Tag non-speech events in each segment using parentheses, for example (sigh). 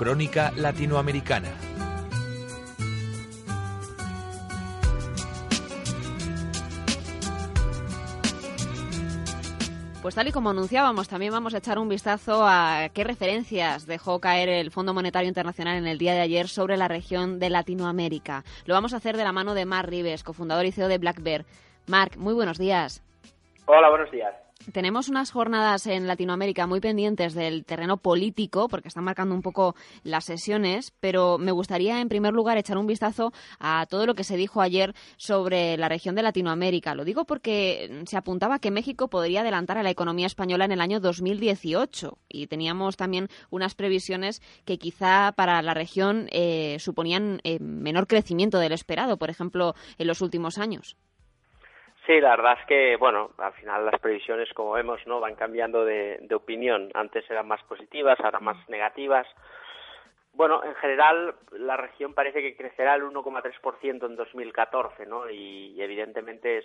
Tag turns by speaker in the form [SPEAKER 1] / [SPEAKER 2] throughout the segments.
[SPEAKER 1] Crónica Latinoamericana.
[SPEAKER 2] Pues tal y como anunciábamos, también vamos a echar un vistazo a qué referencias dejó caer el Fondo Monetario Internacional en el día de ayer sobre la región de Latinoamérica. Lo vamos a hacer de la mano de Mark Rives, cofundador y CEO de Black Bear. Mark, muy buenos días.
[SPEAKER 3] Hola, buenos días.
[SPEAKER 2] Tenemos unas jornadas en Latinoamérica muy pendientes del terreno político, porque están marcando un poco las sesiones, pero me gustaría en primer lugar echar un vistazo a todo lo que se dijo ayer sobre la región de Latinoamérica. Lo digo porque se apuntaba que México podría adelantar a la economía española en el año 2018 y teníamos también unas previsiones que quizá para la región eh, suponían eh, menor crecimiento del esperado, por ejemplo, en los últimos años.
[SPEAKER 3] Sí, la verdad es que, bueno, al final las previsiones, como vemos, no van cambiando de, opinión. Antes eran más positivas, ahora más negativas. Bueno, en general la región parece que crecerá el 1,3% en 2014, ¿no? Y, evidentemente es,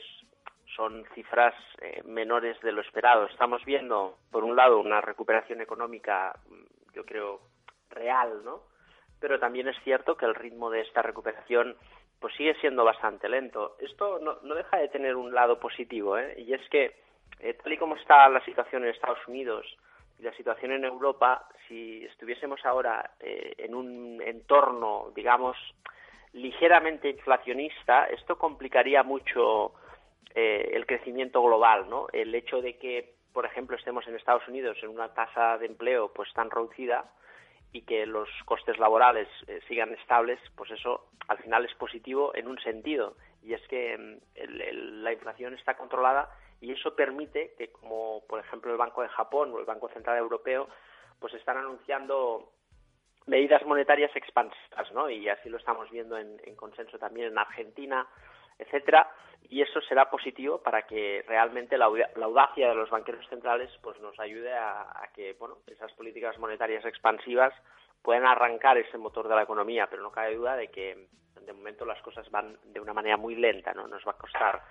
[SPEAKER 3] son cifras eh, menores de lo esperado. Estamos viendo, por un lado, una recuperación económica, yo creo, real, ¿no? Pero también es cierto que el ritmo de esta recuperación pues sigue siendo bastante lento. Esto no, deja de tener un lado positivo, ¿eh? y es que, eh, tal y como está la situación en Estados Unidos y la situación en Europa, si estuviésemos ahora eh, en un entorno, digamos, ligeramente inflacionista, esto complicaría mucho eh, el crecimiento global, ¿no? El hecho de que, por ejemplo, estemos en Estados Unidos en una tasa de empleo pues tan reducida, y que los costes laborales eh, sigan estables, pues eso al final es positivo en un sentido, y es que mm, la inflación está controlada y eso permite que, como por ejemplo el Banco de Japón o el Banco Central Europeo, pues están anunciando medidas monetarias expansivas, ¿no? Y así lo estamos viendo en, en consenso también en Argentina, etcétera, y eso será positivo para que realmente la, audacia de los banqueros centrales pues nos ayude a, que bueno esas políticas monetarias expansivas puedan arrancar ese motor de la economía. Pero no cabe duda de que de momento las cosas van de una manera muy lenta no nos va a costar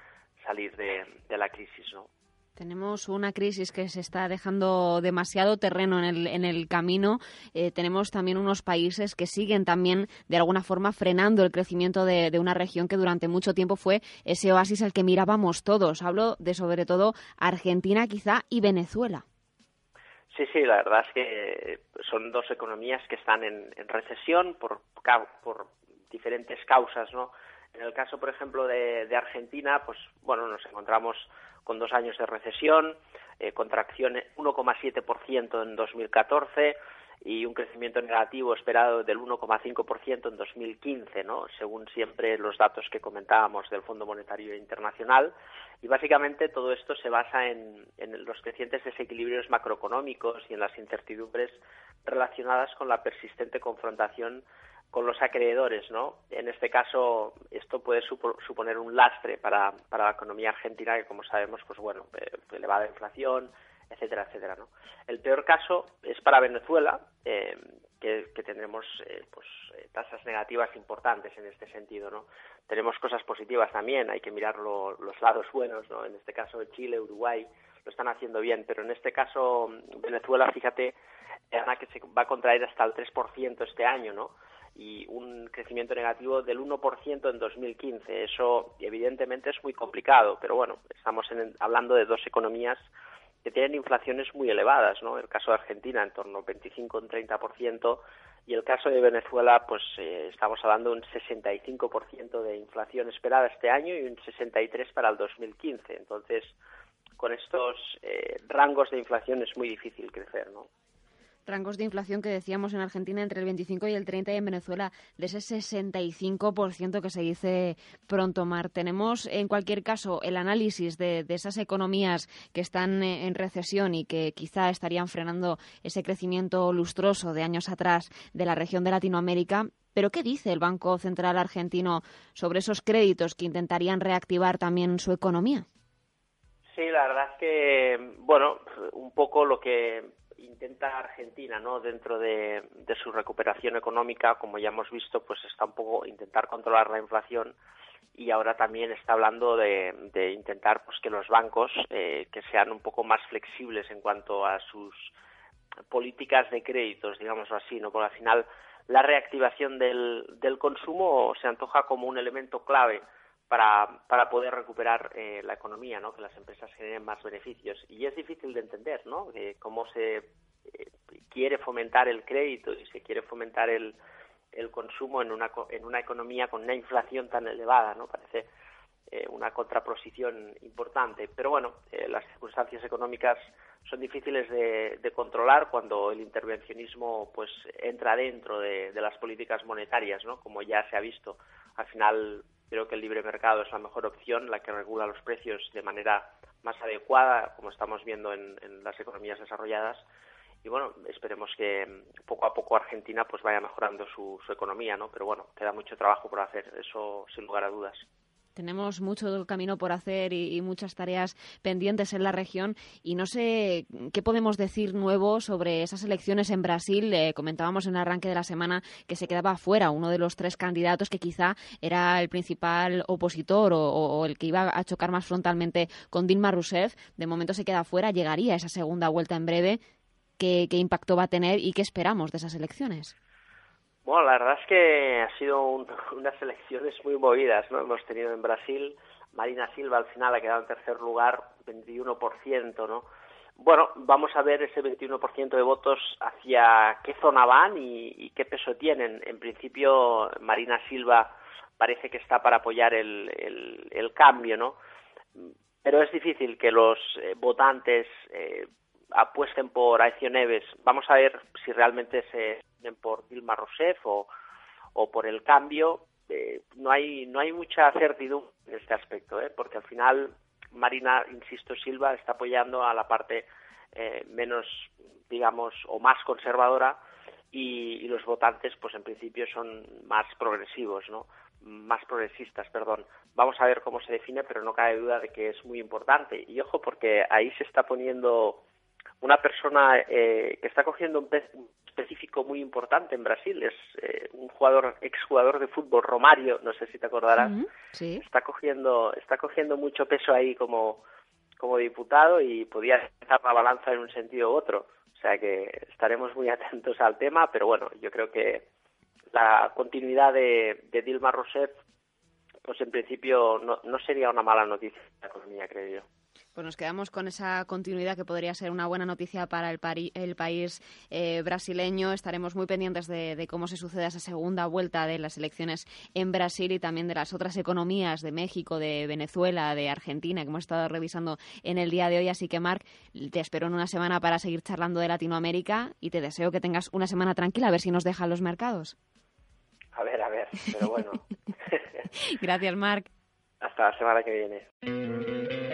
[SPEAKER 3] salir de, de la crisis no
[SPEAKER 2] tenemos una crisis que se está dejando demasiado terreno en el, camino. Eh, tenemos también unos países que siguen también, de alguna forma, frenando el crecimiento de, una región que durante mucho tiempo fue ese oasis al que mirábamos todos. Hablo de, sobre todo, Argentina quizá y Venezuela.
[SPEAKER 3] Sí, sí, la verdad es que son dos economías que están en, recesión por, por diferentes causas, ¿no? En el caso, por ejemplo, de, Argentina, pues bueno, nos encontramos con dos años de recesión, eh, contracción 1,7% en 2014 y un crecimiento negativo esperado del 1,5% en 2015, ¿no? según siempre los datos que comentábamos del Fondo Monetario Internacional. Y básicamente todo esto se basa en los crecientes desequilibrios macroeconómicos y en las incertidumbres relacionadas con la persistente confrontación con los acreedores, ¿no? En este caso, esto puede suponer un lastre para, para la economía argentina, que como sabemos, pues bueno, eh, elevada inflación, etcétera, etcétera, ¿no? El peor caso es para Venezuela, eh, que, que, tendremos eh, pues eh, tasas negativas importantes en este sentido, ¿no? Tenemos cosas positivas también, hay que mirar los lados buenos, ¿no? En este caso Chile, Uruguay lo están haciendo bien, pero en este caso Venezuela, fíjate, Ana, que se va a contraer hasta el 3% este año, ¿no? Y un crecimiento negativo del 1% en 2015. Eso evidentemente es muy complicado, pero bueno, estamos hablando de dos economías que tienen inflaciones muy elevadas, ¿no? El caso de Argentina en torno al 25 un 30% y el caso de Venezuela, pues eh, estamos hablando de un 65% de inflación esperada este año y un 63 para el 2015. Entonces, con estos eh, rangos de inflación es muy difícil crecer, ¿no?
[SPEAKER 2] Rangos de inflación que decíamos en Argentina entre el 25 y el 30 y en Venezuela de ese 65% que se dice pronto, Mar. Tenemos en cualquier caso el análisis de, esas economías que están eh, en recesión y que quizá estarían frenando ese crecimiento lustroso de años atrás de la región de Latinoamérica. Pero ¿qué dice el Banco Central argentino sobre esos créditos que intentarían reactivar también su economía?
[SPEAKER 3] Sí, la verdad es que, bueno, un poco lo que intenta Argentina, ¿no? Dentro de, su recuperación económica, como ya hemos visto, pues está un poco intentar controlar la inflación y ahora también está hablando de, intentar pues que los bancos eh, que sean un poco más flexibles en cuanto a sus políticas de créditos, digamos así, ¿no? Porque al final la reactivación del, del consumo se antoja como un elemento clave para, para poder recuperar eh, la economía, ¿no? que las empresas generen más beneficios. Y es difícil de entender ¿no? cómo se eh, quiere fomentar el crédito y se quiere fomentar el, el consumo en una, en una economía con una inflación tan elevada. ¿no? Parece eh, una contraposición importante. Pero bueno, las circunstancias económicas son difíciles de, de, controlar cuando el intervencionismo pues entra dentro de, de, las políticas monetarias, ¿no? Como ya se ha visto. Al final Creo que el libre mercado es la mejor opción, la que regula los precios de manera más adecuada, como estamos viendo en, las economías desarrolladas. Y bueno, esperemos que poco a poco Argentina pues vaya mejorando su, su economía, ¿no? Pero bueno, queda mucho trabajo por hacer, eso sin lugar a dudas.
[SPEAKER 2] Tenemos mucho camino por hacer y, muchas tareas pendientes en la región y no sé qué podemos decir nuevo sobre esas elecciones en Brasil. Eh, comentábamos en el arranque de la semana que se quedaba fuera uno de los tres candidatos que quizá era el principal opositor o, el que iba a chocar más frontalmente con Dilma Rousseff. De momento se queda fuera, llegaría esa segunda vuelta en breve. qué impacto va a tener y qué esperamos de esas elecciones?
[SPEAKER 3] Bueno, la verdad es que ha sido (laughs) unas elecciones muy movidas, ¿no? Hemos tenido en Brasil, Marina Silva al final ha quedado en tercer lugar, 21%, ¿no? Bueno, vamos a ver ese 21% de votos hacia qué zona van y, qué peso tienen. En principio, Marina Silva parece que está para apoyar el, el, cambio, ¿no? Pero es difícil que los eh, votantes eh, apuesten por Aecio Neves. Vamos a ver si realmente se por Dilma Rousseff o, o por el cambio. Eh, no hay no hay mucha certidumbre en este aspecto, ¿eh? porque al final Marina, insisto, Silva está apoyando a la parte eh, menos, digamos, o más conservadora y, y, los votantes, pues en principio son más progresivos, ¿no? Más progresistas, perdón. Vamos a ver cómo se define, pero no cabe duda de que es muy importante. Y ojo, porque ahí se está poniendo una persona eh, que está cogiendo un pez específico muy importante en Brasil. Es eh, un jugador, exjugador de fútbol, Romario, no sé si te acordarás. sí. Está cogiendo, está cogiendo mucho peso ahí como, como diputado y podía estar la balanza en un sentido u otro. O sea que estaremos muy (laughs) atentos al tema, pero bueno, yo creo que la continuidad de, de Dilma Rousseff, pues en principio no, no sería una mala noticia para la economía, creo yo.
[SPEAKER 2] Pues nos quedamos con esa continuidad que podría ser una buena noticia para el, el país eh, brasileño. Estaremos muy pendientes de, cómo se sucede esa segunda vuelta de las elecciones en Brasil y también de las otras economías de México, de Venezuela, de Argentina, que hemos estado revisando en el día de hoy. Así que, Marc, te espero en una semana para seguir charlando de Latinoamérica y te deseo que tengas una semana tranquila, a ver si nos dejan los mercados.
[SPEAKER 3] A ver, a ver, pero bueno. (laughs)
[SPEAKER 2] Gracias, Marc.
[SPEAKER 3] Hasta la semana que viene.